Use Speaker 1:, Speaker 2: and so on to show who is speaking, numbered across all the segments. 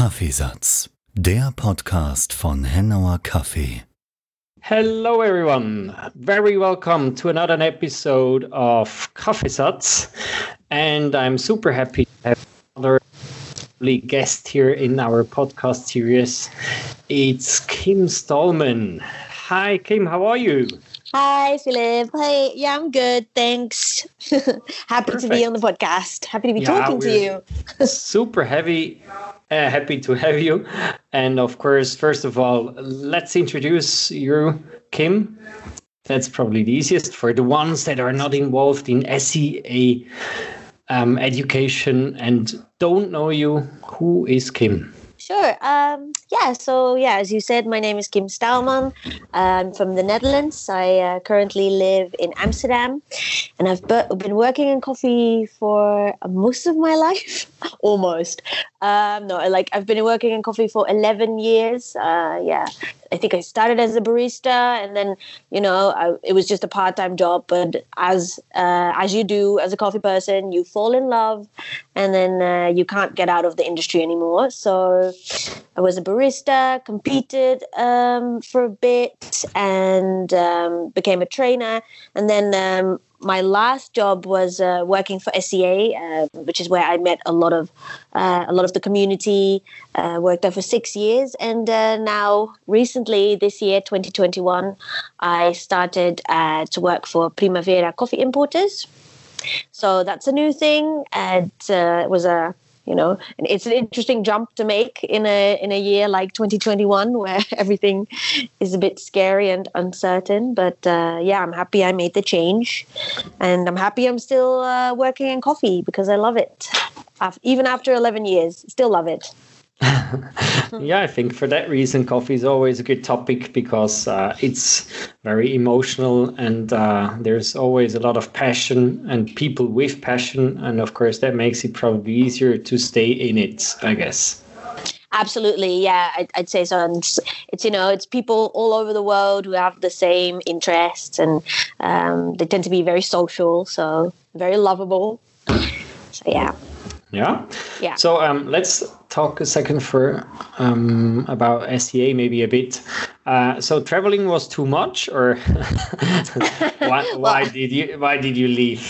Speaker 1: Kaffeesatz, der Podcast von Kaffee.
Speaker 2: Hello, everyone. Very welcome to another episode of Kaffeesatz. And I'm super happy to have another guest here in our podcast series. It's Kim Staalman. Hi, Kim. How are you?
Speaker 3: Hi, Philip. Hey, yeah, I'm good. Thanks. happy to be on the podcast. Happy to be
Speaker 2: Yeah,
Speaker 3: talking to you.
Speaker 2: super heavy uh, happy to have you and of course first of all let's introduce you kim that's probably the easiest for the ones that are not involved in SCA um, education and don't know you who is kim
Speaker 3: Sure. Um, yeah, so yeah, as you said, my name is Kim Staalman. I'm from the Netherlands. I uh, currently live in Amsterdam and I've bu- been working in coffee for most of my life. Almost. Um, no, like I've been working in coffee for 11 years. Uh, yeah. I think I started as a barista, and then you know I, it was just a part-time job. But as uh, as you do as a coffee person, you fall in love, and then uh, you can't get out of the industry anymore. So I was a barista, competed um, for a bit, and um, became a trainer, and then. Um, my last job was uh, working for SCA, uh, which is where I met a lot of uh, a lot of the community. Uh, worked there for six years, and uh, now recently this year, 2021, I started uh, to work for Primavera Coffee Importers. So that's a new thing, and it was a you know? And it's an interesting jump to make in a in a year like 2021 where everything is a bit scary and uncertain. But uh, yeah i'm happy i made the change. And i'm happy i'm still uh, working in coffee because i love it. Even after 11 years still love it
Speaker 2: yeah i think for that reason coffee is always a good topic because uh, it's very emotional and uh, there's always a lot of passion and people with passion and of course that makes it probably easier to stay in it i guess
Speaker 3: Absolutely, yeah, I'd, I'd say so. And it's, it's you know, it's people all over the world who have the same interests, and um, they tend to be very social, so very lovable. So yeah,
Speaker 2: yeah
Speaker 3: yeah.
Speaker 2: So um, let's talk a second for um, about SCA maybe a bit. Uh, so traveling was too much, or why, why did you why did you leave?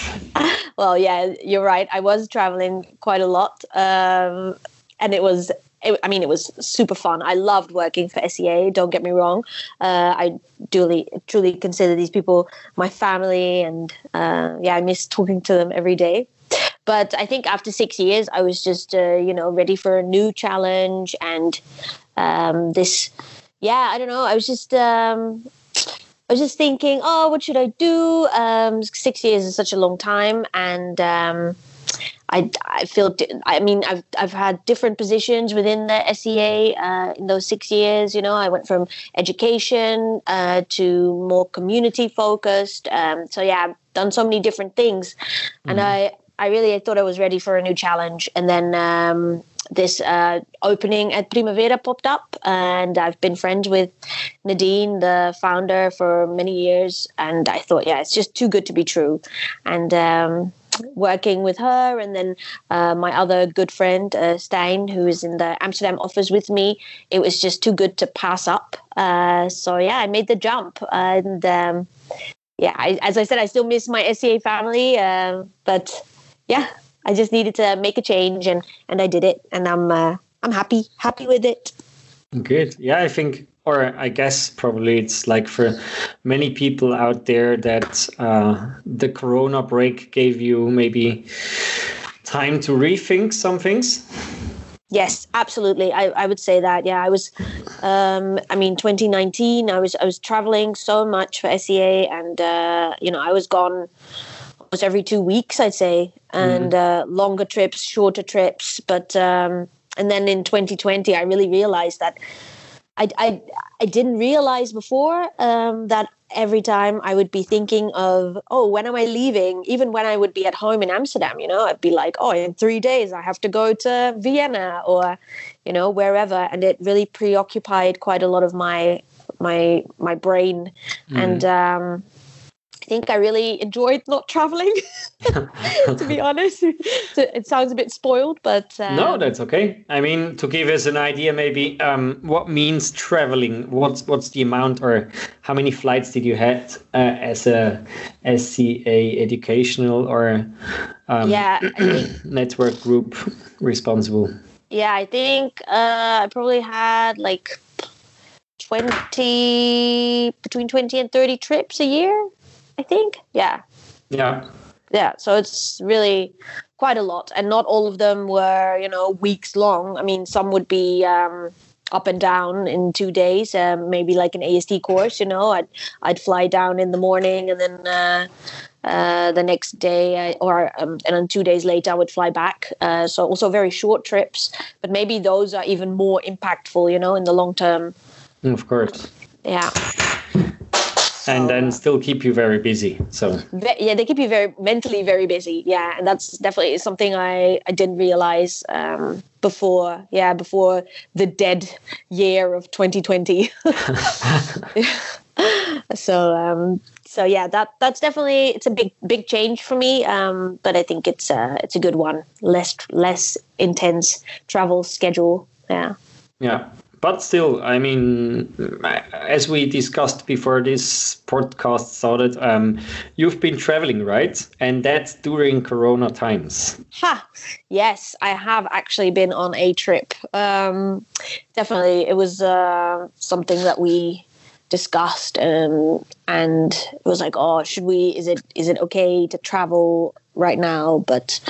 Speaker 3: Well, yeah, you're right. I was traveling quite a lot, um, and it was. It, I mean, it was super fun. I loved working for SCA. Don't get me wrong. Uh, I truly, truly consider these people my family, and uh, yeah, I miss talking to them every day. But I think after six years, I was just, uh, you know, ready for a new challenge and um, this. Yeah, I don't know. I was just. Um, I was just thinking, oh, what should I do? Um, six years is such a long time, and um, I, I feel, I mean, I've I've had different positions within the SCA uh, in those six years. You know, I went from education uh, to more community focused. Um, so yeah, I've done so many different things, and I I really thought I was ready for a new challenge, and then. Um, this uh, opening at Primavera popped up, and I've been friends with Nadine, the founder, for many years. And I thought, yeah, it's just too good to be true. And um, working with her, and then uh, my other good friend, uh, Stein, who is in the Amsterdam office with me, it was just too good to pass up. Uh, so, yeah, I made the jump. And um, yeah, I, as I said, I still miss my SCA family, uh, but yeah, I just needed to make a change, and, and I did it. And I'm, uh, I'm happy, happy with it.
Speaker 2: Good. Yeah, I think, or I guess probably it's like for many people out there that uh, the Corona break gave you maybe time to rethink some things.
Speaker 3: Yes, absolutely. I, I would say that. Yeah, I was. Um, I mean, 2019. I was I was traveling so much for SCA, and uh, you know, I was gone almost every two weeks, I'd say, and uh, longer trips, shorter trips. But um, and then in 2020, I really realized that I I, I didn't realize before um, that every time I would be thinking of, oh, when am I leaving? Even when I would be at home in Amsterdam, you know, I'd be like, oh, in three days I have to go to Vienna or, you know, wherever, and it really preoccupied quite a lot of my my my brain, and um, think I really enjoyed not traveling. to be honest, it sounds a bit spoiled, but
Speaker 2: um... no, that's okay. I mean, to give us an idea, maybe um, what means traveling? What's what's the amount, or how many flights did you had uh, as a SCA educational or um,
Speaker 3: yeah
Speaker 2: network group responsible?
Speaker 3: Yeah, I think uh, I probably had like 20 between 20 and 30 trips a year i think? Yeah.
Speaker 2: Yeah.
Speaker 3: Yeah so it's really quite a lot and not all of them were you know weeks long. I mean some would be um, up and down in two days um, maybe like an AST course you know i'd i'd fly down in the morning and then uh, uh, the next day I, or um, and then two days later I would fly back. Uh, so also very short trips but maybe those are even more impactful you know in the long term.
Speaker 2: Of course.
Speaker 3: Yeah.
Speaker 2: And then still keep you very busy. So
Speaker 3: yeah, they keep you very mentally very busy. Yeah, and that's definitely something I I didn't realize um, before. Yeah, before the dead year of 2020. so um, so yeah, that that's definitely it's a big big change for me. Um, but I think it's uh, it's a good one. Less less intense travel schedule. Yeah.
Speaker 2: Yeah but still, I mean, as we discussed before this podcast started, um, you've been traveling, right? And that's during Corona times.
Speaker 3: Ha! Yes, I have actually been on a trip. Um, definitely, it was uh, something that we discussed, um, and it was like, oh, should we? Is it is it okay to travel right now? But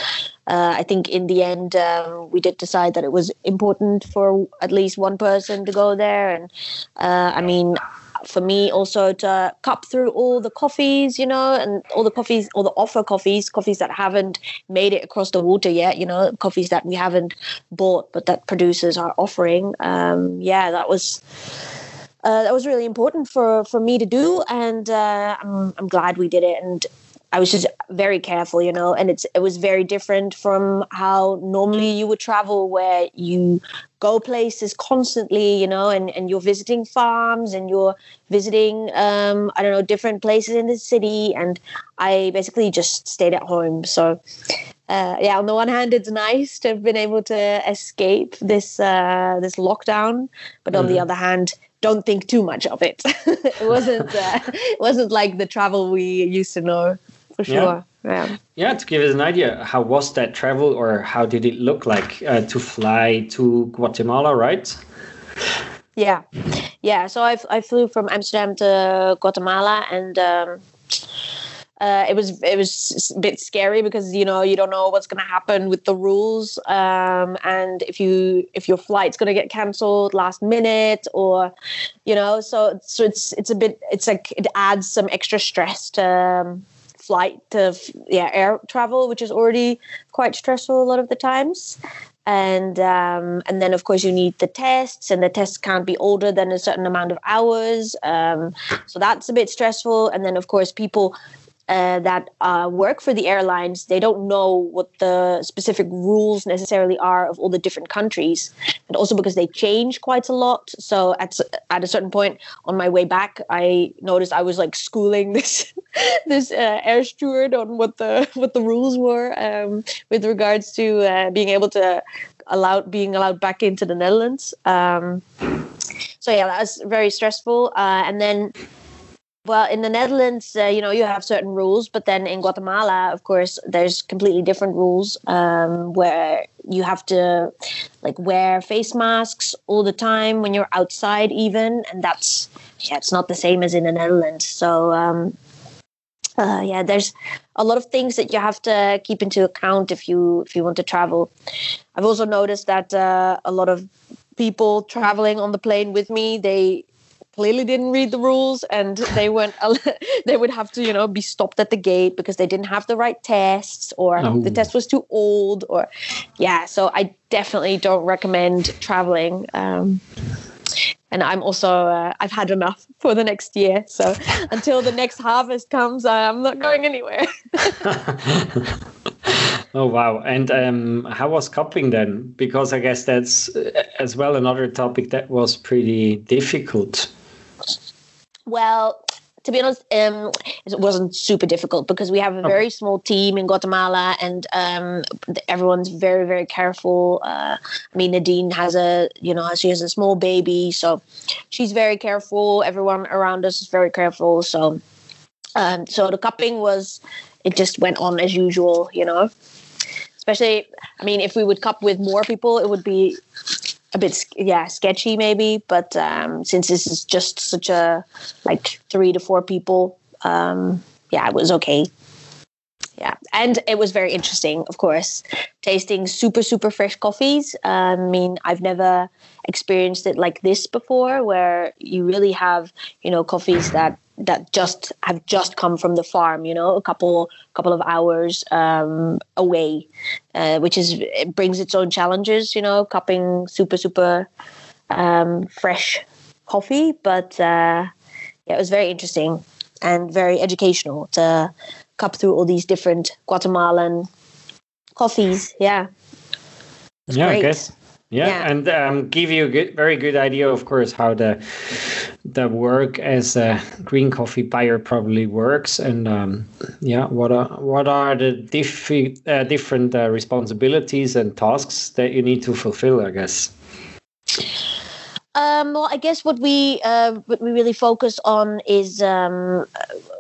Speaker 3: uh, I think in the end, um, we did decide that it was important for at least one person to go there. And uh, I mean, for me also to cup through all the coffees, you know, and all the coffees, all the offer coffees, coffees that haven't made it across the water yet, you know, coffees that we haven't bought but that producers are offering. Um, yeah, that was. Uh, that was really important for, for me to do, and uh, I'm, I'm glad we did it. And I was just very careful, you know, and it's it was very different from how normally you would travel, where you go places constantly, you know, and, and you're visiting farms and you're visiting, um, I don't know, different places in the city. And I basically just stayed at home. So, uh, yeah, on the one hand, it's nice to have been able to escape this uh, this lockdown, but on mm. the other hand, don't think too much of it. it wasn't uh, it wasn't like the travel we used to know for sure. Yeah. yeah.
Speaker 2: Yeah. To give us an idea, how was that travel, or how did it look like uh, to fly to Guatemala? Right.
Speaker 3: Yeah, yeah. So I I flew from Amsterdam to Guatemala, and um, uh, it was it was a bit scary because you know you don't know what's going to happen with the rules, um, and if you if your flight's going to get cancelled last minute, or you know, so so it's it's a bit it's like it adds some extra stress to. Um, flight to yeah air travel, which is already quite stressful a lot of the times. And um, and then of course you need the tests, and the tests can't be older than a certain amount of hours. Um, so that's a bit stressful. And then of course people uh, that uh, work for the airlines, they don't know what the specific rules necessarily are of all the different countries, and also because they change quite a lot. So at at a certain point on my way back, I noticed I was like schooling this this uh, air steward on what the what the rules were um, with regards to uh, being able to allow being allowed back into the Netherlands. Um, so yeah, that was very stressful, uh, and then well, in the Netherlands, uh, you know, you have certain rules, but then in Guatemala, of course, there's completely different rules um, where you have to like wear face masks all the time when you're outside, even, and that's yeah, it's not the same as in the Netherlands. So um, uh, yeah, there's a lot of things that you have to keep into account if you if you want to travel. I've also noticed that uh, a lot of people traveling on the plane with me they clearly didn't read the rules and they weren't they would have to you know be stopped at the gate because they didn't have the right tests or oh. the test was too old or yeah so i definitely don't recommend traveling um, and i'm also uh, i've had enough for the next year so until the next harvest comes i'm not going anywhere.
Speaker 2: Oh wow and um, how was coping then? Because i guess that's uh, as well another topic that was pretty difficult
Speaker 3: well, to be honest, um, it wasn't super difficult because we have a very small team in Guatemala, and um, everyone's very, very careful. Uh, I mean, Nadine has a, you know, she has a small baby, so she's very careful. Everyone around us is very careful. So, um, so the cupping was, it just went on as usual, you know. Especially, I mean, if we would cup with more people, it would be a bit yeah sketchy maybe but um, since this is just such a like three to four people um, yeah it was okay. Yeah and it was very interesting of course tasting super super fresh coffees. I mean i've never experienced it like this before where you really have you know coffees that that just have just come from the farm you know a couple couple of hours um, away uh, which is it brings its own challenges you know cupping super super um, fresh coffee. But uh, yeah it was very interesting and very educational to cup through all these different guatemalan coffees. Yeah.
Speaker 2: Yeah great. i guess yeah, yeah. and um, give you a good, very good idea, of course, how the the work as a green coffee buyer probably works, and um, yeah, what are what are the diffi- uh, different uh, responsibilities and tasks that you need to fulfill? I guess.
Speaker 3: Um, well, I guess what we uh, what we really focus on is um,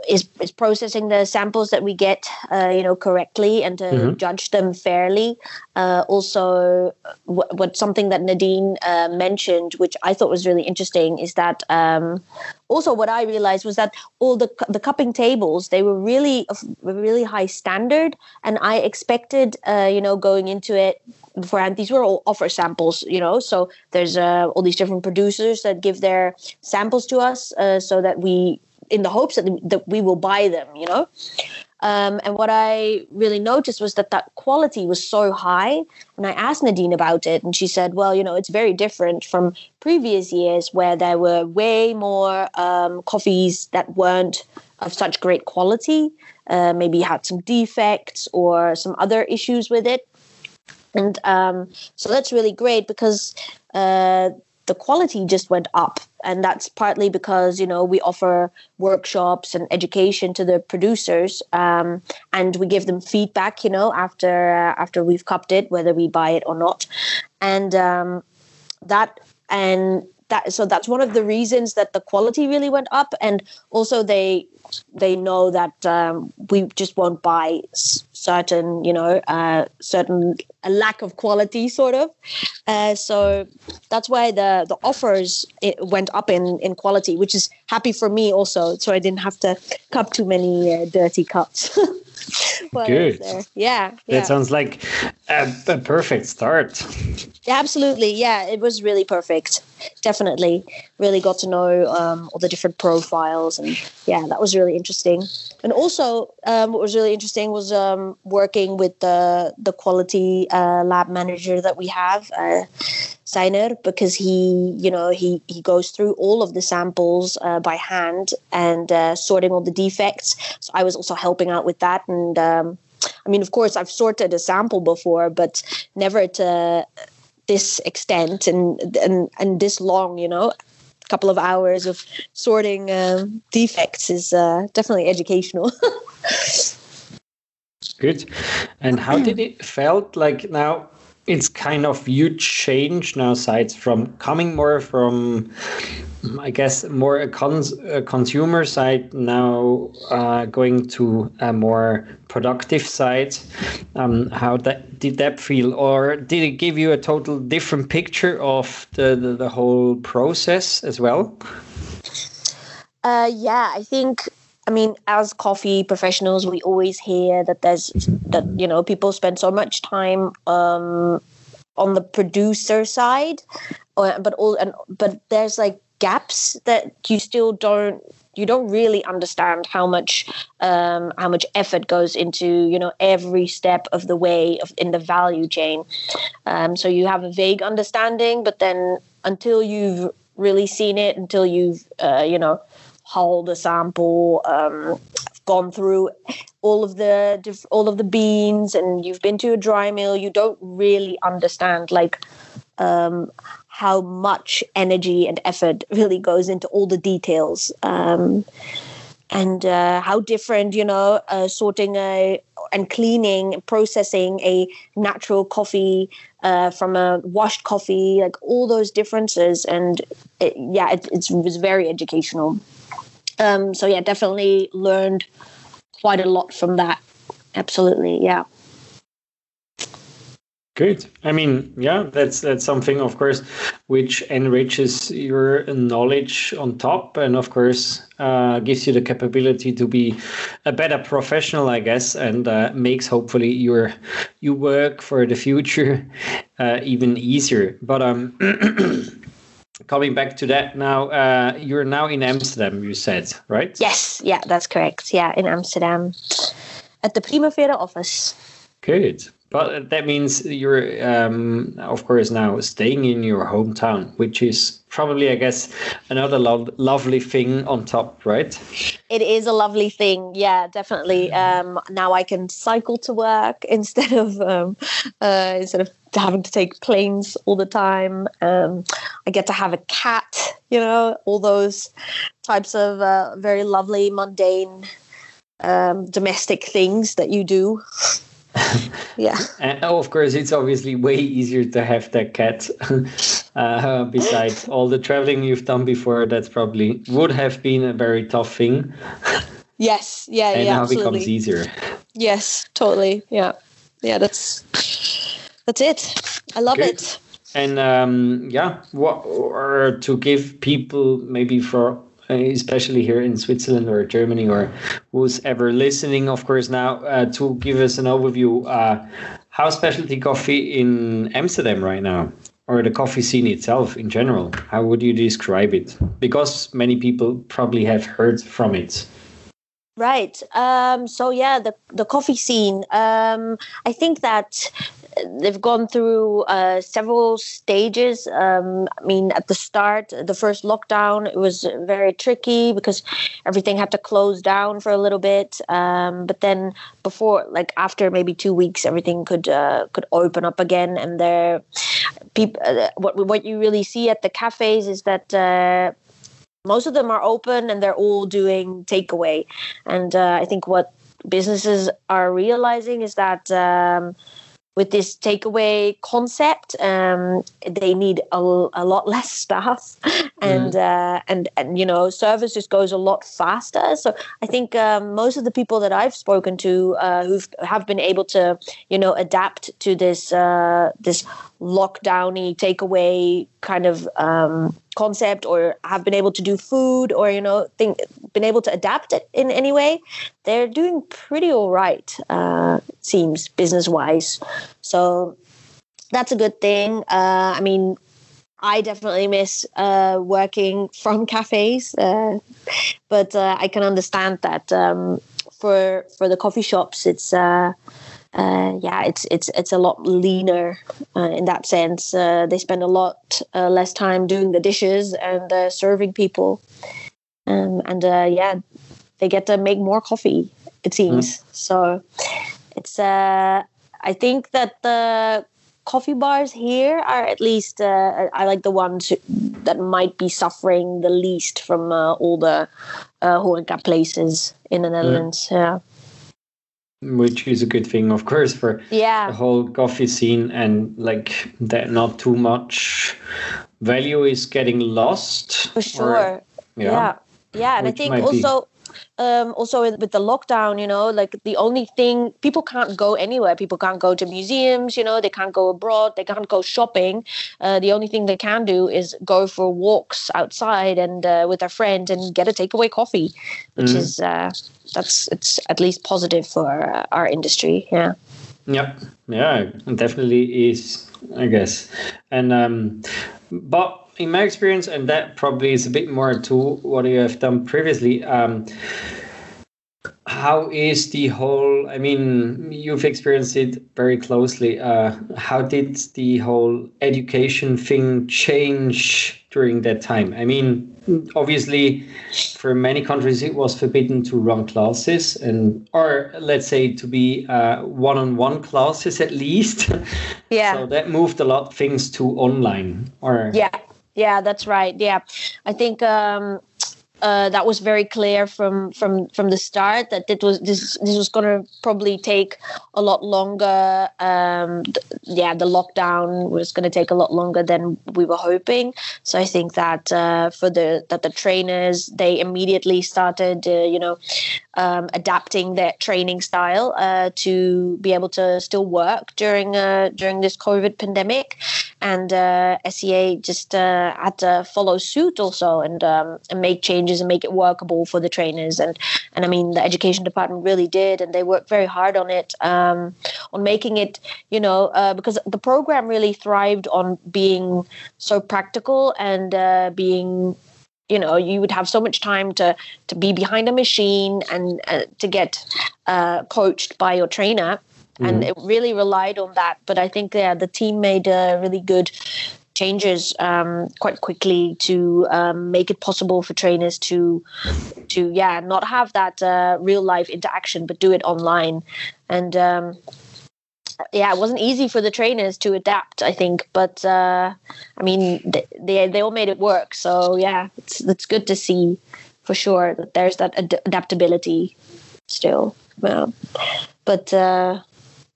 Speaker 3: is is processing the samples that we get, uh, you know, correctly and to mm-hmm. judge them fairly. Uh, also, what, what, something that Nadine uh, mentioned, which I thought was really interesting, is that um, also what I realized was that all the the cupping tables they were really of really high standard, and I expected, uh, you know, going into it beforehand these were all offer samples you know so there's uh, all these different producers that give their samples to us uh, so that we in the hopes that, that we will buy them you know um, and what I really noticed was that that quality was so high. And I asked Nadine about it, and she said, "Well, you know, it's very different from previous years where there were way more um, coffees that weren't of such great quality. Uh, maybe had some defects or some other issues with it and um, so that's really great because uh, the quality just went up. And that's partly because you know we offer workshops and education to the producers um, and we give them feedback you know after uh, after we've cupped it whether we buy it or not. And um, that and that so that's one of the reasons that the quality really went up. And also they they know that um, we just won't buy certain you know uh, certain a lack of quality sort of. Uh, so that's why the the offers went up in in quality which is happy for me also. So i didn't have to cup too many uh, dirty cups
Speaker 2: Good.
Speaker 3: Yeah,
Speaker 2: That sounds like a, a, perfect start.
Speaker 3: Absolutely. Yeah, it was really perfect. Definitely. Really got to know um, all the different profiles. And yeah, that was really interesting. And also, um, what was really interesting was um, working with the, the quality uh, lab manager that we have. Uh, Because he, you know, he he goes through all of the samples uh, by hand and uh, sorting all the defects. So I was also helping out with that, and um, I mean, of course, I've sorted a sample before, but never to this extent and and and this long, you know. A couple of hours of sorting uh, defects is uh, definitely educational.
Speaker 2: Good. And how did it felt like now? It's kind of huge change now sides from coming more from I guess more a, cons- a consumer side now uh, going to a more productive side. Um, how that did that feel, or did it give you a total different picture of the the, the whole process as well?
Speaker 3: Uh, yeah, I think I mean, as coffee professionals, we always hear that there's that you know people spend so much time um, on the producer side, uh, but all and but there's like gaps that you still don't you don't really understand how much um, how much effort goes into you know every step of the way of in the value chain. Um, so you have a vague understanding, but then until you've really seen it, until you've uh, you know hauled a sample, um, gone through all of the all of the beans, and you've been to a dry mill, you don't really understand like um, how much energy and effort really goes into all the details. Um, and uh, how different you know uh, sorting a and cleaning processing a natural coffee uh, from a washed coffee like all those differences and it, yeah it, it was very educational um, so yeah definitely learned quite a lot from that absolutely yeah
Speaker 2: Good. I mean, yeah, that's that's something, of course, which enriches your knowledge on top, and of course, uh, gives you the capability to be a better professional, I guess, and uh, makes hopefully your your work for the future uh, even easier. But um. coming back to that now uh, you're now in amsterdam you said right?
Speaker 3: Yes yeah that's correct. Yeah in amsterdam at the primavera office.
Speaker 2: Good. But that means you're, um, of course, now staying in your hometown, which is probably, I guess, another lo- lovely thing on top, right?
Speaker 3: It is a lovely thing, yeah, definitely. Um, now I can cycle to work instead of um, uh, instead of having to take planes all the time. Um, I get to have a cat, you know, all those types of uh, very lovely, mundane, um, domestic things that you do yeah.
Speaker 2: And oh, of course, it's obviously way easier to have that cat. uh, besides all the traveling you've done before, that's probably would have been a very tough thing.
Speaker 3: Yes. Yeah.
Speaker 2: and
Speaker 3: yeah.
Speaker 2: now
Speaker 3: absolutely.
Speaker 2: becomes easier.
Speaker 3: Yes. Totally. Yeah. Yeah. That's that's it. I love
Speaker 2: Good.
Speaker 3: it.
Speaker 2: And um, yeah, what or to give people maybe for especially here in Switzerland or Germany or who's ever listening, of course, now uh, to give us an overview uh, how specialty coffee in Amsterdam right now or the coffee scene itself in general. How would you describe it? Because many people probably have heard from it.
Speaker 3: Right. Um, so yeah, the the coffee scene. Um, I think that they've gone through uh, several stages. Um, I mean, at the start, the first lockdown, it was very tricky because everything had to close down for a little bit. Um, but then, before, like after maybe two weeks, everything could uh, could open up again, and there, people, uh, what what you really see at the cafes is that. Uh, most of them are open and they're all doing takeaway. And uh, I think what businesses are realizing is that um, with this takeaway concept, um, they need a, a, lot less staff, and mm. uh, and and you know service just goes a lot faster. So I think um, most of the people that I've spoken to uh, who have been able to you know adapt to this uh, this lockdowny takeaway kind of um, concept or have been able to do food or you know think been able to adapt it in any way they're doing pretty all right uh, seems business wise so that's a good thing. Uh, i mean I definitely miss uh, working from cafes, uh, but uh, I can understand that um, for for the coffee shops, it's uh, uh, yeah, it's it's it's a lot leaner uh, in that sense. Uh, they spend a lot uh, less time doing the dishes and uh, serving people, um, and uh, yeah, they get to make more coffee. It seems mm. so. It's I think that the coffee bars here are at least I like the ones that might be suffering the least from all the uh, horeca places in the Netherlands. yeah. yeah
Speaker 2: which is a good thing of course for
Speaker 3: yeah.
Speaker 2: the whole coffee scene and like that not too much value is getting lost.
Speaker 3: For sure. or, yeah. yeah. Yeah and i think also um, also with the lockdown, you know, like the only thing people can't go anywhere. People can't go to museums, you know, they can't go abroad, they can't go shopping. Uh, the only thing they can do is go for walks outside and uh, with their friends and get a takeaway coffee, which mm. is uh, that's it's at least positive for uh, our industry. Yeah.
Speaker 2: Yeah, yeah, definitely is. I guess, and um, but in my experience, and that probably is a bit more to what you have done previously. Um, how is the whole? I mean, you've experienced it very closely. Uh, how did the whole education thing change during that time? I mean, obviously, for many countries, it was forbidden to run classes, and or let's say to be uh, one-on-one classes at least.
Speaker 3: Yeah.
Speaker 2: so that moved a lot of things to online. Or
Speaker 3: yeah, yeah, that's right. Yeah, I think um, uh, that was very clear from from from the start that it was this this was going to probably take a lot longer. Um, th- yeah, the lockdown was going to take a lot longer than we were hoping. So I think that uh, for the that the trainers they immediately started, uh, you know, um, adapting their training style uh, to be able to still work during uh, during this COVID pandemic, and uh, SCA just uh, had to follow suit also and um, and make changes and make it workable for the trainers. And and I mean the education department really did and they worked very hard on it um, on making it you know uh, because the program really thrived on being so practical and uh, being you know you would have so much time to to be behind a machine and uh, to get uh, coached by your trainer and it really relied on that. But i think yeah the team made a really good changes um, quite quickly to um, make it possible for trainers to to yeah not have that uh, real life interaction but do it online. And um, yeah it wasn't easy for the trainers to adapt i think. But uh, i mean they, they they all made it work. So yeah it's it's good to see for sure that there's that ad- adaptability still. Well, but uh,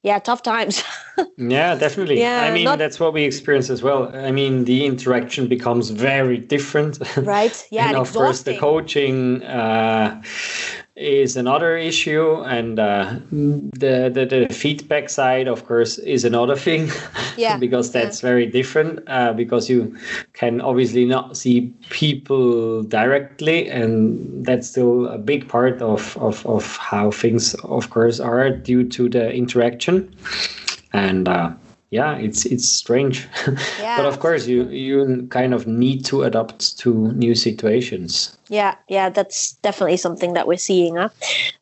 Speaker 3: yeah tough times
Speaker 2: Yeah, definitely.
Speaker 3: Yeah,
Speaker 2: I mean,
Speaker 3: not-
Speaker 2: that's what we experience as well. I mean, the interaction becomes very different.
Speaker 3: right yeah
Speaker 2: and
Speaker 3: and
Speaker 2: of course, the coaching uh, is another issue, and uh, the, the the feedback side, of course, is another thing.
Speaker 3: Yeah,
Speaker 2: because that's very different. Uh, because you can obviously not see people directly, and that's still a big part of of of how things, of course, are due to the interaction and uh, yeah it's it's strange. But of course you you kind of need to adapt to new situations.
Speaker 3: Yeah yeah that's definitely something that we're seeing huh?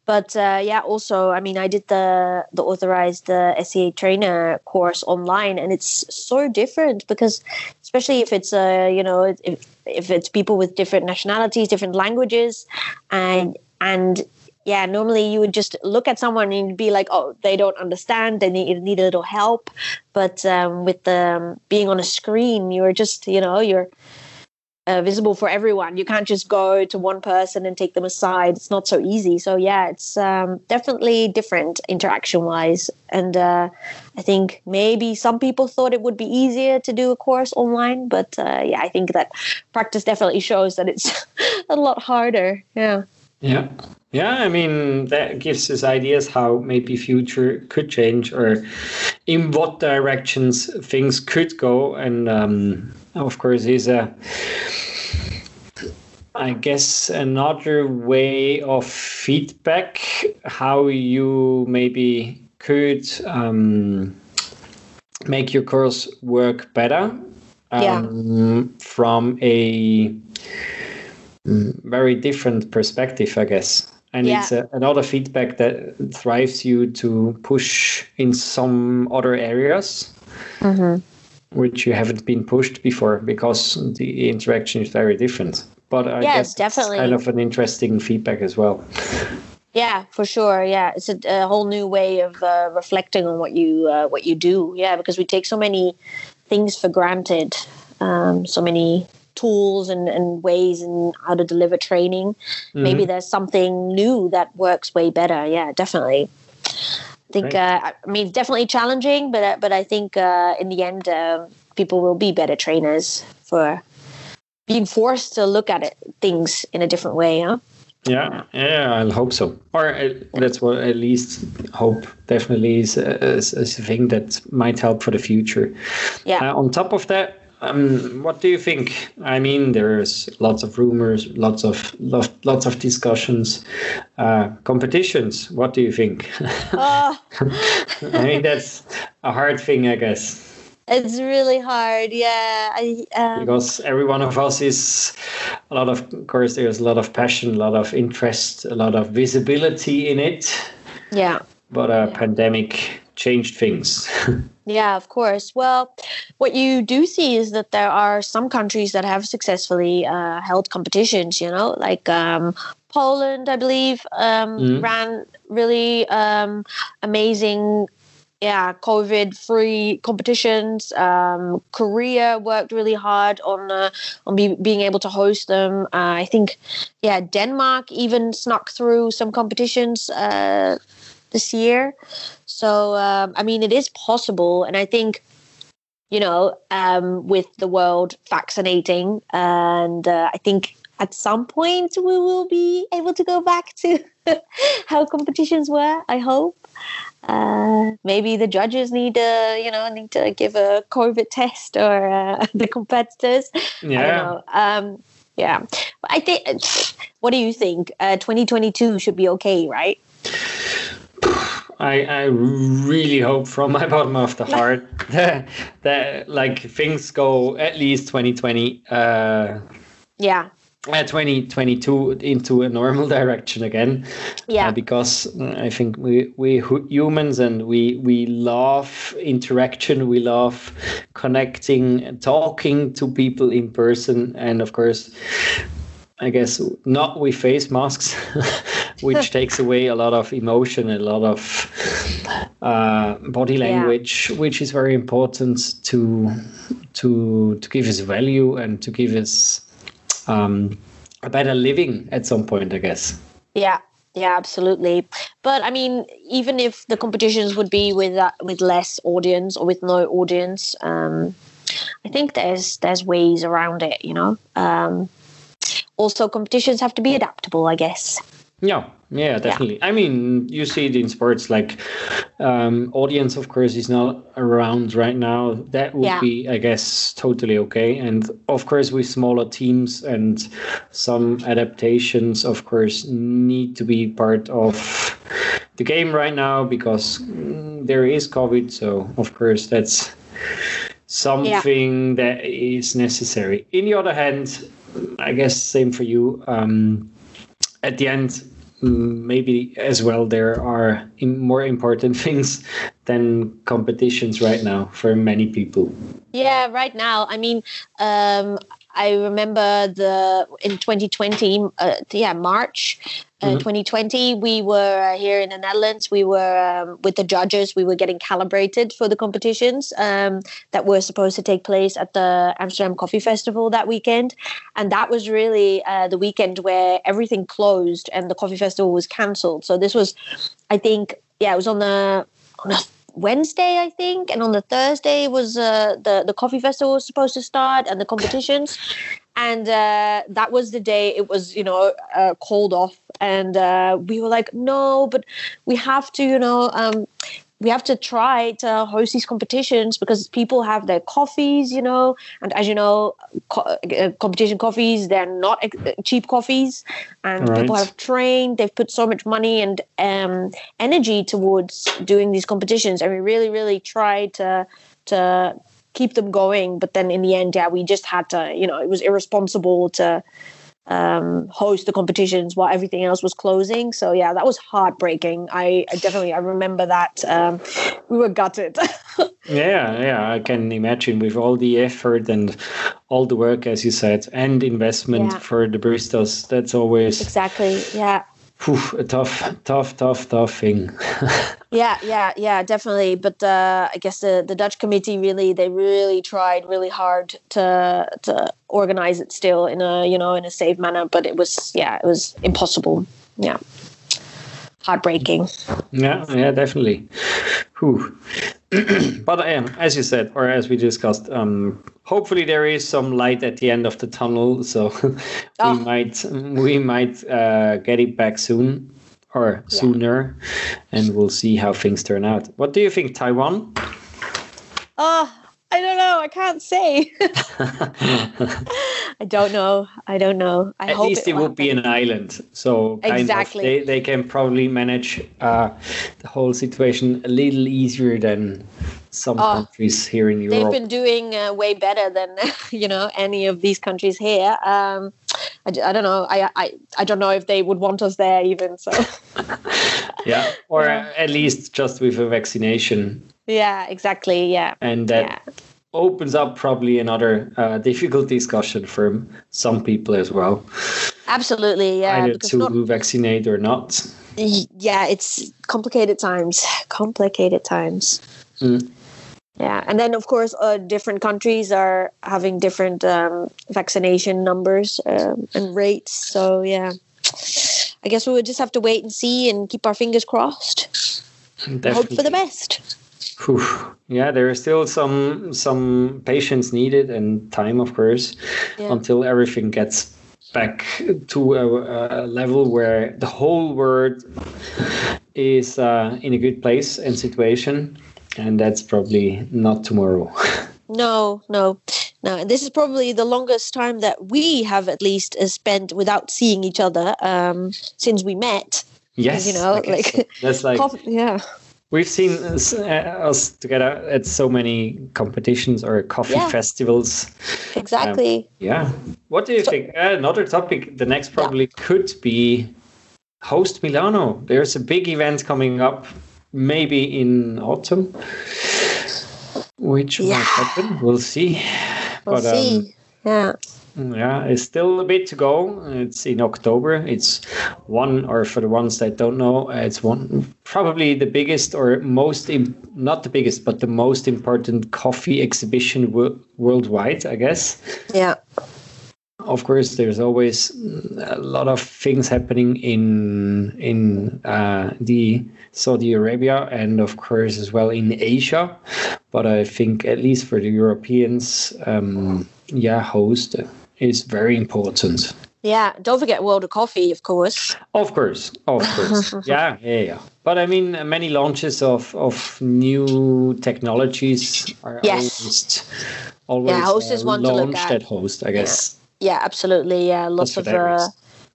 Speaker 3: but uh, yeah also i mean i did the the authorized uh, SCA trainer course online and it's so different because especially if it's uh, you know if, if it's people with different nationalities different languages and and yeah normally you would just look at someone and be like oh they don't understand they need, need a little help but um, with um, being on a screen you're just you know you're uh, visible for everyone. You can't just go to one person and take them aside. It's not so easy. So yeah, it's um, definitely different interaction wise. And uh, I think maybe some people thought it would be easier to do a course online, but uh, yeah, I think that practice definitely shows that it's a lot harder. Yeah.
Speaker 2: yeah yeah i mean that gives us ideas how maybe future could change or in what directions things could go and um, of course is a I guess another way of feedback how you maybe could um, make your course work better
Speaker 3: Yeah.
Speaker 2: um, from a mm, very different perspective, I guess. And
Speaker 3: Yeah.
Speaker 2: it's a, another feedback that thrives you to push in some other areas which you haven't been pushed before because the interaction is very different. But I
Speaker 3: Yes,
Speaker 2: guess it's
Speaker 3: definitely.
Speaker 2: kind of an interesting feedback as well.
Speaker 3: Yeah, for sure. Yeah, it's a, a whole new way of uh, reflecting on what you uh, what you do. Yeah, because we take so many things for granted, um, so many tools and, and ways and how to deliver training. Maybe there's something new that works way better. Yeah, definitely. I think. Uh, I mean, definitely challenging, but uh, but I think uh, in the end, uh, people will be better trainers for being forced to look at it things in a different way. Huh?
Speaker 2: Yeah, yeah, I'll hope so. Or uh, that's what at least hope definitely is a, is, is a thing that might help for the future.
Speaker 3: Yeah.
Speaker 2: Uh, on top of that, um, what do you think? I mean, there's lots of rumors, lots of lots, lots of discussions, uh, competitions. What do you think?
Speaker 3: Oh.
Speaker 2: I mean, that's a hard thing, I guess.
Speaker 3: It's really hard, yeah. I um,
Speaker 2: because every one of us is a lot of, of course there's a lot of passion a lot of interest a lot of visibility in it
Speaker 3: yeah,
Speaker 2: but a pandemic changed things
Speaker 3: yeah, of course. Well, what you do see is that there are some countries that have successfully uh, held competitions. You know, like um, Poland, I believe, um,
Speaker 2: Mhm.
Speaker 3: ran really um, amazing. yeah COVID free competitions. Um, Korea worked really hard on uh, on be, being able to host them. Uh, I think yeah Denmark even snuck through some competitions uh, this year. So um, I mean it is possible, and I think you know, um, with the world vaccinating. And uh, I think at some point we will be able to go back to how competitions were. I hope. Uh, maybe the judges need to, you know, need to give a COVID test or uh, the competitors.
Speaker 2: Yeah.
Speaker 3: Um, yeah. But I think. What do you think? Uh, 2022 should be okay, right?
Speaker 2: I, I really hope from my bottom of the heart that, that like things go at least 2020 uh
Speaker 3: yeah.
Speaker 2: uh, 2022 into a normal direction again.
Speaker 3: Yeah.
Speaker 2: uh, because i think we we humans and we we love interaction. We love connecting talking to people in person. And of course I guess not with face masks, which takes away a lot of emotion, a lot of uh, body language, yeah. which is very important to to to give us value and to give us um, a better living at some point, I guess.
Speaker 3: Yeah, yeah, absolutely. But I mean, even if the competitions would be with uh, with less audience or with no audience, um, I think there's there's ways around it. You know. Um, also competitions have to be adaptable, I guess.
Speaker 2: Yeah, yeah, definitely. Yeah. I mean, you see it in sports like um, audience, of course, is not around right now. That would yeah. be, I guess, totally okay. And of course, with smaller teams and some adaptations, of course, need to be part of the game right now because mm, there is COVID. So, of course, that's something yeah. that is necessary. In the other hand, I guess same for you. Um, at the end, maybe as well there are more important things than competitions right now for many people.
Speaker 3: Yeah, right now. I mean, um, I remember the in 2020, uh, yeah, March uh, mm-hmm. 2020, we were uh, here in the Netherlands. We were um, with the judges. We were getting calibrated for the competitions um, that were supposed to take place at the Amsterdam Coffee Festival that weekend, and that was really uh, the weekend where everything closed and the coffee festival was cancelled. So this was, I think, yeah, it was on the on a Wednesday, I think, and on the Thursday was uh, the the coffee festival was supposed to start and the competitions, and uh, that was the day it was you know uh, called off, and uh, we were like, no, but we have to, you know, um, we have to try to host these competitions because people have their coffees, you know, and as you know, co- uh, competition coffees they're not cheap coffees, and right. people have trained, they've put so much money and um, energy towards doing these competitions, and we really, really tried to to keep them going. But then in the end, yeah, we just had to, you know, it was irresponsible to um, host the competitions while everything else was closing. So yeah, that was heartbreaking. I, I definitely I remember that. Um, we were gutted.
Speaker 2: yeah, yeah, I can imagine with all the effort and all the work, as you said, and investment yeah. for the baristas. That's always
Speaker 3: exactly yeah
Speaker 2: whew, a tough, tough, tough, tough thing.
Speaker 3: yeah, yeah, yeah, definitely. But uh, I guess the, the Dutch committee really they really tried really hard to to organize it still in a you know in a safe manner. But it was yeah, it was impossible. Yeah heartbreaking.
Speaker 2: Yeah, yeah, definitely. But um, as you said, or as we discussed, um, hopefully there is some light at the end of the tunnel. So we oh. might we might uh, get it back soon or yeah. sooner, and we'll see how things turn out. What do you think, Taiwan?
Speaker 3: Oh, I don't know. I can't say. I don't know. I don't know. I
Speaker 2: At least it, it will be an island, so
Speaker 3: exactly
Speaker 2: they they can probably manage uh, the whole situation a little easier than some oh, countries here in Europe.
Speaker 3: They've been doing uh, way better than you know any of these countries here. Um, I, I don't know. I, I I don't know if they would want us there even. So
Speaker 2: yeah, or yeah. at least just with a vaccination
Speaker 3: yeah, exactly. Yeah.
Speaker 2: And that yeah. Opens up probably another uh, difficult discussion for some people as well.
Speaker 3: Absolutely. Yeah.
Speaker 2: Either to not- vaccinate or not.
Speaker 3: yeah, it's complicated times. Complicated times.
Speaker 2: Mm.
Speaker 3: Yeah, and then of course, uh, different countries are having different um, vaccination numbers um, and rates. So yeah, I guess we would just have to wait and see and keep our fingers crossed. Hope for the best.
Speaker 2: Whew. Yeah, there are still some some patience needed and time, of course,
Speaker 3: Yeah.
Speaker 2: until everything gets back to a, a level where the whole world is uh, in a good place and situation, and that's probably not tomorrow.
Speaker 3: No, no, no. And this is probably the longest time that we have at least uh, spent without seeing each other um, since we met.
Speaker 2: yes,
Speaker 3: You know, like-
Speaker 2: so. that's like
Speaker 3: Cof- yeah,
Speaker 2: we've seen us, uh, us together at so many competitions or coffee
Speaker 3: Yeah.
Speaker 2: festivals.
Speaker 3: exactly.
Speaker 2: Yeah. What do you
Speaker 3: So-
Speaker 2: think? Uh, another topic. The next probably could be host Milano. There's a big event coming up, maybe in autumn, which
Speaker 3: Yeah.
Speaker 2: might happen. We'll see.
Speaker 3: we'll
Speaker 2: but, um,
Speaker 3: see. yeah,
Speaker 2: Yeah, it's still a bit to go. It's in October. It's one, or for the ones that don't know, it's one probably the biggest or most im- not the biggest, but the most important coffee exhibition wo- worldwide, I guess
Speaker 3: yeah,
Speaker 2: of course there's always a lot of things happening in in uh, the Saudi Arabia and of course as well in Asia but I think at least for the Europeans um, yeah host is very important
Speaker 3: yeah. Don't forget World of Coffee, of course.
Speaker 2: of course of course yeah yeah yeah but I mean many launches of of new technologies are
Speaker 3: Yes.
Speaker 2: always always
Speaker 3: Yeah, host is
Speaker 2: uh,
Speaker 3: one to look
Speaker 2: launched
Speaker 3: at.
Speaker 2: at host I guess
Speaker 3: Yeah, absolutely. Yeah, lots of uh,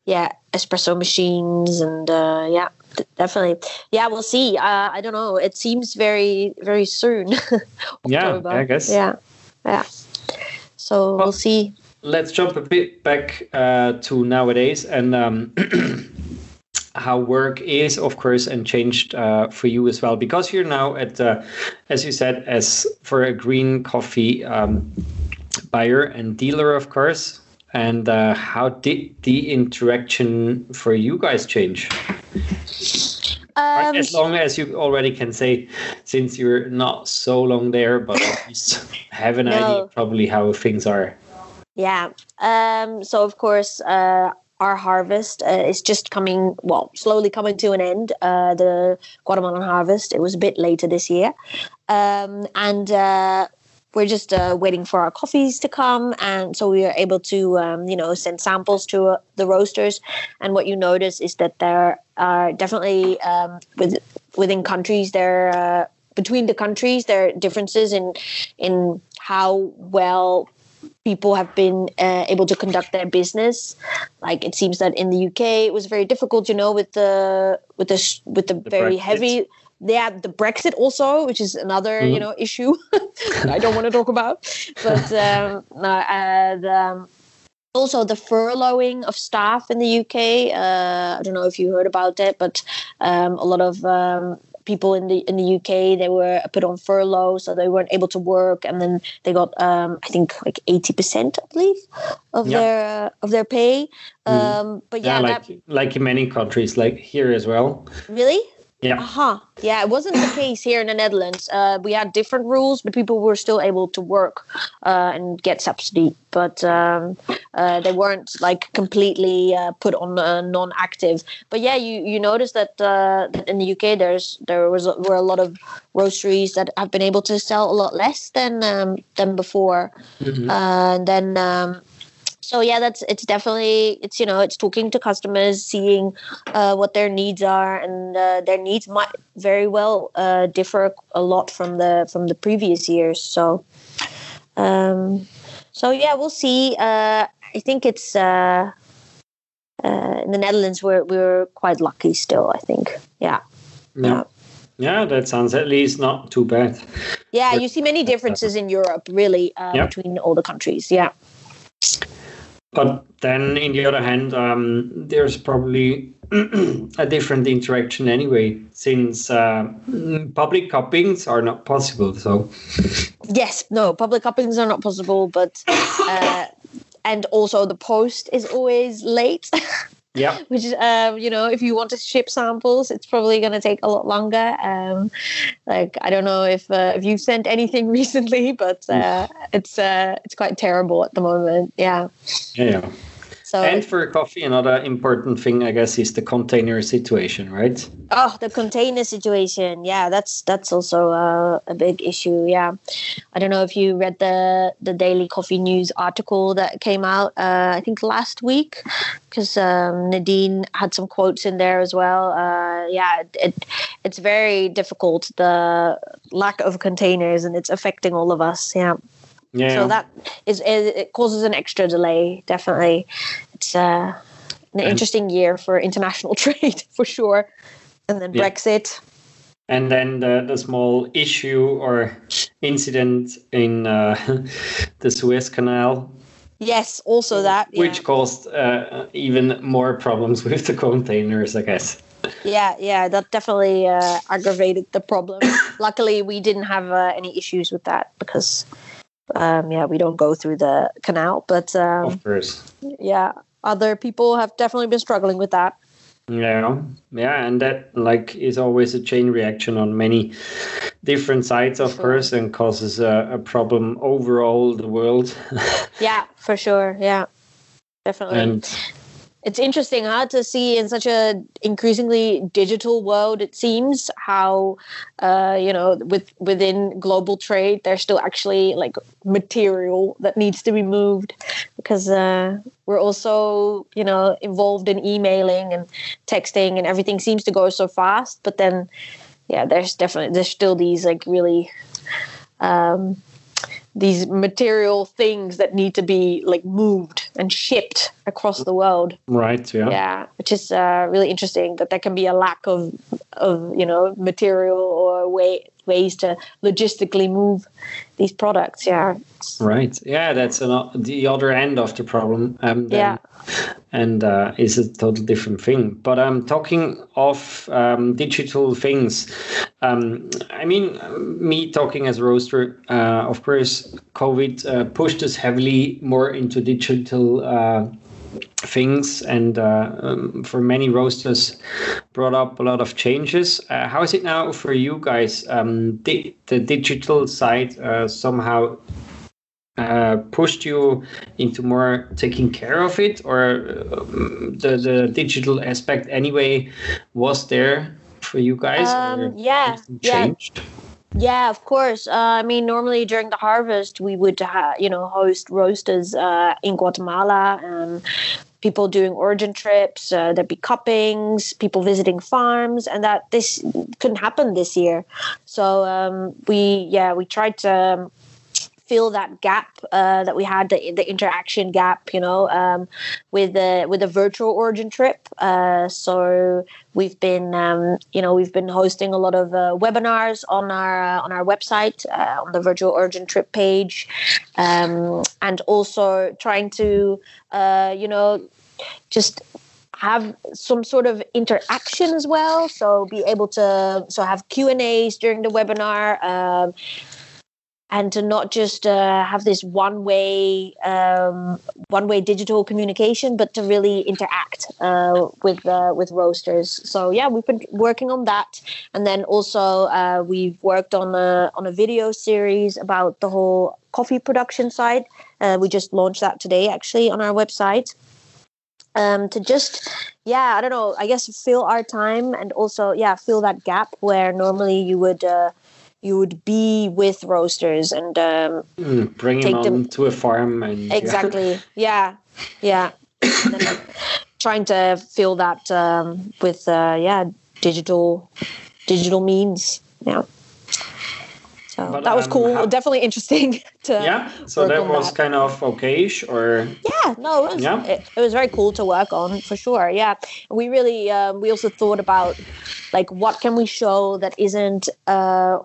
Speaker 3: yeah espresso machines and uh, yeah, d- definitely. Yeah, we'll see. Uh, I don't know. It seems very very soon.
Speaker 2: Yeah, I guess.
Speaker 3: Yeah, yeah. So
Speaker 2: Well-
Speaker 3: we'll see.
Speaker 2: Let's jump a bit back uh, to nowadays and um, how work is, of course, and changed uh, for you as well. Because you're now at, uh, as you said, as for a green coffee um, buyer and dealer, of course. And uh, how did the interaction for you guys change?
Speaker 3: Um,
Speaker 2: as long as you already can say, since you're not so long there, but at least have an
Speaker 3: No.
Speaker 2: idea probably how things are.
Speaker 3: Yeah. Um, so of course, uh, our harvest uh, is just coming, well, slowly coming to an end. Uh, the Guatemalan harvest. It was a bit later this year, um, and uh, we're just uh, waiting for our coffees to come, and so we are able to, um, you know, send samples to uh, the roasters. And what you notice is that there are definitely um, with, within countries there. Uh, between the countries, there are differences in in how well people have been uh, able to conduct their business. Like it seems that in the UK it was very difficult, you know, with the with the with the, very
Speaker 2: Brexit.
Speaker 3: heavy. Yeah, the Brexit also, which is another you
Speaker 2: Mhm.
Speaker 3: know issue I don't want to talk about. But um, no, uh, the, um, also the furloughing of staff in the UK. Uh, I don't know if you heard about it, but um, a lot of um, people in the in the UK they were put on furlough, so they weren't able to work, and then they got um, I think like eighty percent, I believe, of
Speaker 2: Yeah.
Speaker 3: their uh, of their pay.
Speaker 2: Mhm.
Speaker 3: Um, but
Speaker 2: Yeah,
Speaker 3: yeah,
Speaker 2: like
Speaker 3: that,
Speaker 2: like in many countries, like here as well.
Speaker 3: really.
Speaker 2: Yeah.
Speaker 3: Uh-huh. Yeah, it wasn't the case here in the Netherlands. Uh, we had different rules, but people were still able to work uh, and get subsidy. But um, uh, they weren't like completely uh, put on uh, non-active. But yeah, you you notice that, uh, that in the UK there's there was were a lot of roasteries that have been able to sell a lot less than um, than before.
Speaker 2: Mhm.
Speaker 3: Uh, and then um, so yeah that's it's definitely it's you know it's talking to customers seeing uh, what their needs are and uh, their needs might very well uh, differ a lot from the from the previous years so um, so yeah we'll see uh, i think it's uh, uh, in the netherlands we're we're quite lucky still i think yeah
Speaker 2: Yeah. Yeah, that sounds at least not too bad.
Speaker 3: yeah
Speaker 2: Yeah.
Speaker 3: you see many differences in europe really uh,
Speaker 2: Yeah.
Speaker 3: between all the countries yeah
Speaker 2: But then, in the other hand, um, there's probably a different interaction anyway, since uh, public cuppings are not possible. So,
Speaker 3: Yes, no, public cuppings are not possible, but uh, and also the post is always late.
Speaker 2: Yeah.
Speaker 3: Which um, you know, if you want to ship samples, it's probably going to take a lot longer. Um, like I don't know if uh, if you sent anything recently, but uh, it's uh, it's quite terrible at the moment. Yeah.
Speaker 2: Yeah.
Speaker 3: So
Speaker 2: and for coffee, another important thing, I guess, is the container situation, right?
Speaker 3: Oh, the container situation. Yeah, that's that's also uh, a big issue. Yeah, I don't know if you read the the Daily Coffee News article that came out. Uh, I think last week, because um, Nadine had some quotes in there as well. Uh, yeah, it, it it's very difficult the lack of containers, and it's affecting all of us. Yeah.
Speaker 2: Yeah.
Speaker 3: So that is it causes an extra delay. Definitely, it's uh, an interesting year for international trade for sure. And then
Speaker 2: Yeah.
Speaker 3: Brexit.
Speaker 2: and then the, the small issue or incident in uh, the Suez Canal,
Speaker 3: Yes, also that. Yeah.
Speaker 2: which caused uh, even more problems with the containers, I guess.
Speaker 3: yeah, yeah, that definitely uh, aggravated the problem. Luckily, we didn't have uh, any issues with that because, um, yeah, we don't go through the canal. But um,
Speaker 2: Of course.
Speaker 3: yeah, other people have definitely been struggling with that.
Speaker 2: Yeah, yeah, and that like is always a chain reaction on many different sides, of
Speaker 3: Sure.
Speaker 2: course, and causes a, a problem overall the world.
Speaker 3: Yeah, for sure. Yeah, definitely.
Speaker 2: and
Speaker 3: it's interesting huh, to see in such a increasingly digital world it seems how uh, you know with within global trade there's still actually like material that needs to be moved because uh, we're also you know involved in emailing and texting and everything seems to go so fast but then yeah there's definitely there's still these like really um, these material things that need to be like moved and shipped across the world
Speaker 2: right, yeah.
Speaker 3: yeah which is uh, really interesting that there can be a lack of of you know material or way ways to logistically move these products yeah
Speaker 2: Right. Yeah, that's an, the other end of the problem. Um, then,
Speaker 3: Yeah.
Speaker 2: And uh, is a total different thing. But I'm um, talking of um, digital things. Um, I mean, me talking as a roaster, uh, of course, COVID uh, pushed us heavily more into digital. Uh, things and uh, um, for many roasters brought up a lot of changes uh, how is it now for you guys um, di- the digital side uh, somehow uh, pushed you into more taking care of it, or um, the the digital aspect anyway was there for you guys?
Speaker 3: Um, yeah,
Speaker 2: something
Speaker 3: yeah.
Speaker 2: changed?
Speaker 3: Yeah, of course. Uh, I mean, normally during the harvest, we would, ha- you know, host roasters uh, in Guatemala. Um, people doing origin trips. Uh, there'd be cuppings. People visiting farms, and that this couldn't happen this year. So um, we, yeah, we tried to. Fill that gap uh, that we had the, the interaction gap you know um, with the with a virtual origin trip. Uh, so we've been um, you know we've been hosting a lot of uh, webinars on our uh, on our website uh, on the virtual origin trip page. Um, and also trying to uh, you know just have some sort of interaction as well. So be able to so have q and a's during the webinar um, and to not just uh, have this one way um, one way digital communication but to really interact uh, with uh, with roasters. So yeah we've been working on that. And then also uh, we've worked on a on a video series about the whole coffee production side. Uh, we just launched that today actually on our website. Um, to just yeah i don't know i guess fill our time and also yeah fill that gap where normally you would uh, you would be with roasters and um,
Speaker 2: Mm, bring
Speaker 3: Take
Speaker 2: them
Speaker 3: them-
Speaker 2: to a farm and
Speaker 3: exactly. Yeah. Yeah. And then trying to fill that um, with uh, yeah digital digital means. Yeah. So
Speaker 2: But,
Speaker 3: that was
Speaker 2: um,
Speaker 3: cool.
Speaker 2: how-
Speaker 3: definitely interesting to
Speaker 2: Yeah, so that was
Speaker 3: that.
Speaker 2: kind of okayish, or?
Speaker 3: Yeah no it was,
Speaker 2: Yeah.
Speaker 3: It, it was very cool to work on for sure yeah. We really um, we also thought about like what can we show that isn't uh,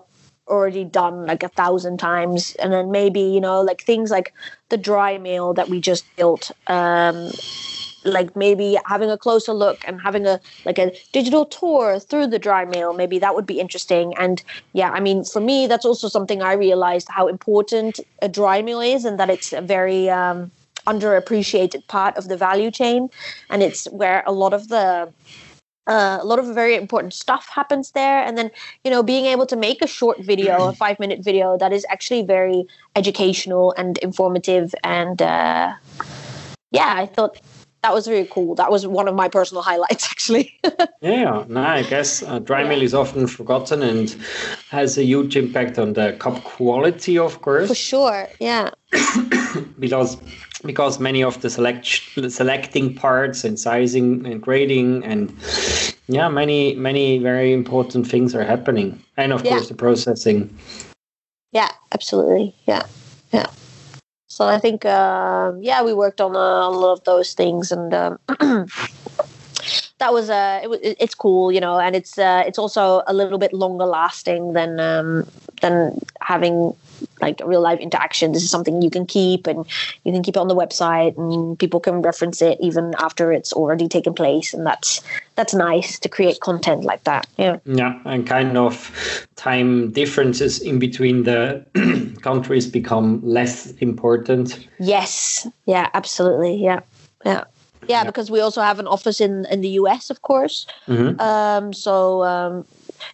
Speaker 3: already done like a thousand times. And then maybe you know like things like the dry mill that we just built um like maybe having a closer look and having a like a digital tour through the dry mill maybe that would be interesting. And yeah i mean for me that's also something i realized how important a dry mill is and that it's a very um underappreciated part of the value chain, and it's where a lot of the uh, a lot of very important stuff happens there. And then you know being able to make a short video a five minute video that is actually very educational and informative. And uh, yeah i thought that was very cool. That was one of my personal highlights actually.
Speaker 2: Yeah no i guess uh, dry mill is often forgotten and has a huge impact on the cup quality of course.
Speaker 3: For sure yeah.
Speaker 2: Because because many of the select selecting parts and sizing and grading and yeah many many very important things are happening. And of
Speaker 3: Yeah.
Speaker 2: course the processing.
Speaker 3: Yeah absolutely. Yeah yeah. So i think um yeah we worked on uh, a lot of those things and um, that was uh it, it's cool you know and it's uh it's also a little bit longer lasting than um than having like real life interaction this is something you can keep and you can keep it on the website and people can reference it even after it's already taken place and that's that's nice to create content like that yeah
Speaker 2: yeah and kind of time differences in between the countries become less important
Speaker 3: Yes. Yeah, absolutely. Yeah. Yeah. Yeah, because we also have an office in in the US, of course.
Speaker 2: Mhm.
Speaker 3: Um, so um,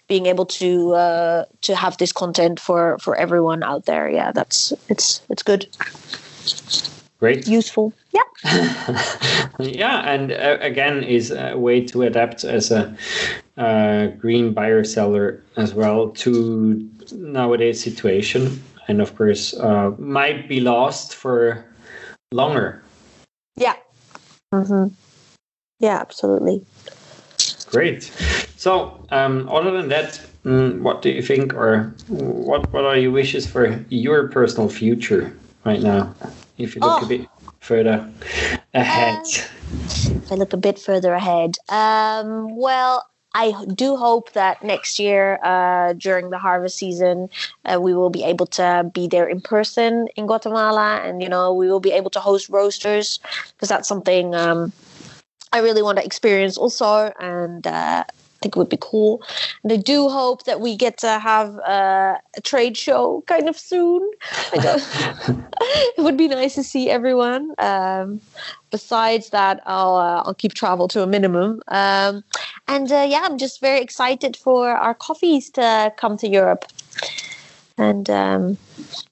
Speaker 3: being able to uh, to have this content for for everyone out there, yeah, that's it's it's good,
Speaker 2: great
Speaker 3: useful. Yeah.
Speaker 2: yeah and uh, again is a way to adapt as a uh, green buyer seller as well to nowadays situation and of course uh, might be lost for longer
Speaker 3: Yeah. hmm Yeah, absolutely.
Speaker 2: great so um, other than that mm, what do you think or what what are your wishes for your personal future right now if you look
Speaker 3: Oh.
Speaker 2: a bit further ahead
Speaker 3: I look a bit further ahead. Um, well, I do hope that next year, uh, during the harvest season, uh, we will be able to be there in person in Guatemala, and you know, we will be able to host roasters because that's something um, I really want to experience also, and uh, think it would be cool. And I do hope that we get to have uh, a trade show kind of soon. It would be nice to see everyone. Um, besides that, I'll uh, I'll keep travel to a minimum. Um, and uh, yeah, I'm just very excited for our coffees to come to Europe and um,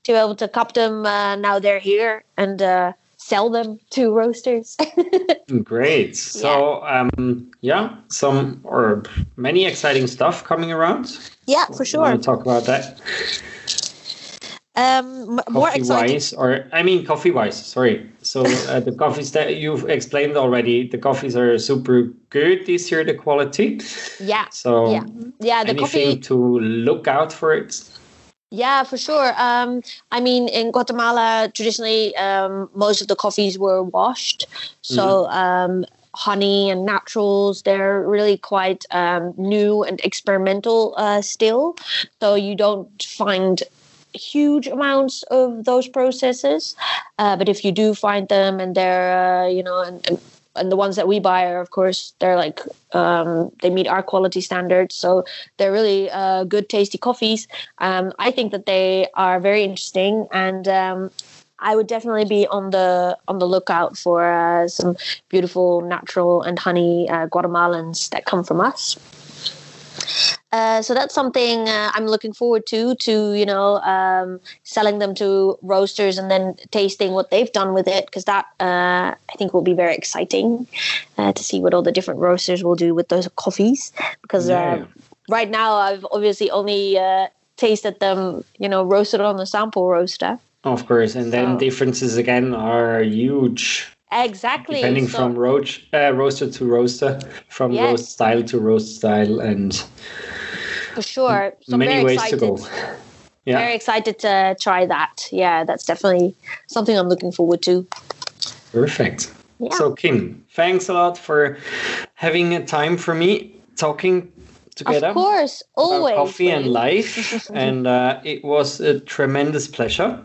Speaker 3: to be able to cup them uh, now they're here and uh, sell them to roasters.
Speaker 2: Great. So, um, yeah, some or many exciting stuff coming around.
Speaker 3: yeah, for sure.
Speaker 2: To talk about that?
Speaker 3: Um, m- more
Speaker 2: Coffee
Speaker 3: excited.
Speaker 2: wise, or I mean, coffee wise. Sorry. So uh, the coffees that you've explained already, the coffees are super good this year. The quality.
Speaker 3: Yeah,
Speaker 2: So
Speaker 3: Yeah. yeah. The
Speaker 2: anything
Speaker 3: coffee.
Speaker 2: to look out for it.
Speaker 3: Yeah, for sure. Um, I mean, in Guatemala, traditionally, um, most of the coffees were washed. So, um, honey and naturals, they're really quite um, new and experimental uh, still. So, you don't find huge amounts of those processes. Uh, but if you do find them and they're, uh, you know, and, and and the ones that we buy are, of course, they're like um, they meet our quality standards. So they're really uh, good, tasty coffees. Um, I think that they are very interesting, and um, I would definitely be on the on the lookout for uh, some beautiful natural and honey uh, Guatemalans that come from us. Uh, so that's something uh, I'm looking forward to. To you know, um, selling them to roasters and then tasting what they've done with it, because that uh, I think will be very exciting uh, to see what all the different roasters will do with those coffees. Because
Speaker 2: Yeah.
Speaker 3: uh, right now I've obviously only uh, tasted them, you know, roasted on the sample roaster.
Speaker 2: Of course, and then
Speaker 3: So-
Speaker 2: differences again are huge.
Speaker 3: Exactly.
Speaker 2: Depending
Speaker 3: So-
Speaker 2: from roach, uh, roaster to roaster, from
Speaker 3: Yes.
Speaker 2: roast style to roast style, and
Speaker 3: for sure. So
Speaker 2: many
Speaker 3: very
Speaker 2: ways
Speaker 3: excited.
Speaker 2: to go. Yeah.
Speaker 3: Very excited to try that. Yeah, that's definitely something I'm looking forward to.
Speaker 2: Perfect.
Speaker 3: Yeah.
Speaker 2: So, Kim, thanks a lot for having a time for me talking together
Speaker 3: of course, always.
Speaker 2: coffee and life. and uh, it was a tremendous pleasure.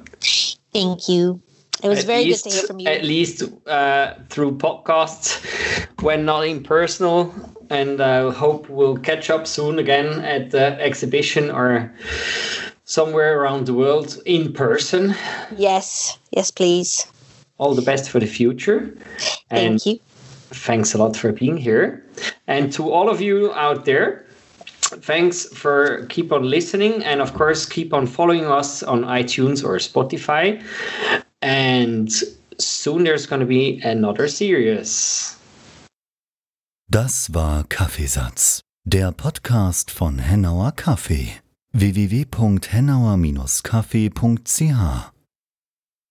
Speaker 3: Thank you. It was
Speaker 2: at
Speaker 3: very
Speaker 2: least,
Speaker 3: good to hear from you.
Speaker 2: At least uh, through podcasts when not in personal. And I hope we'll catch up soon again at the exhibition or somewhere around the world in person.
Speaker 3: Yes, yes, please.
Speaker 2: All the best for the future. And
Speaker 3: Thank you.
Speaker 2: Thanks a lot for being here. And to all of you out there, thanks for keep on listening and of course keep on following us on itunes or spotify And soon there's gonna be another series.
Speaker 1: Das war Kaffeesatz, der Podcast von Hennauer Kaffee. www.hennauer-kaffee.ch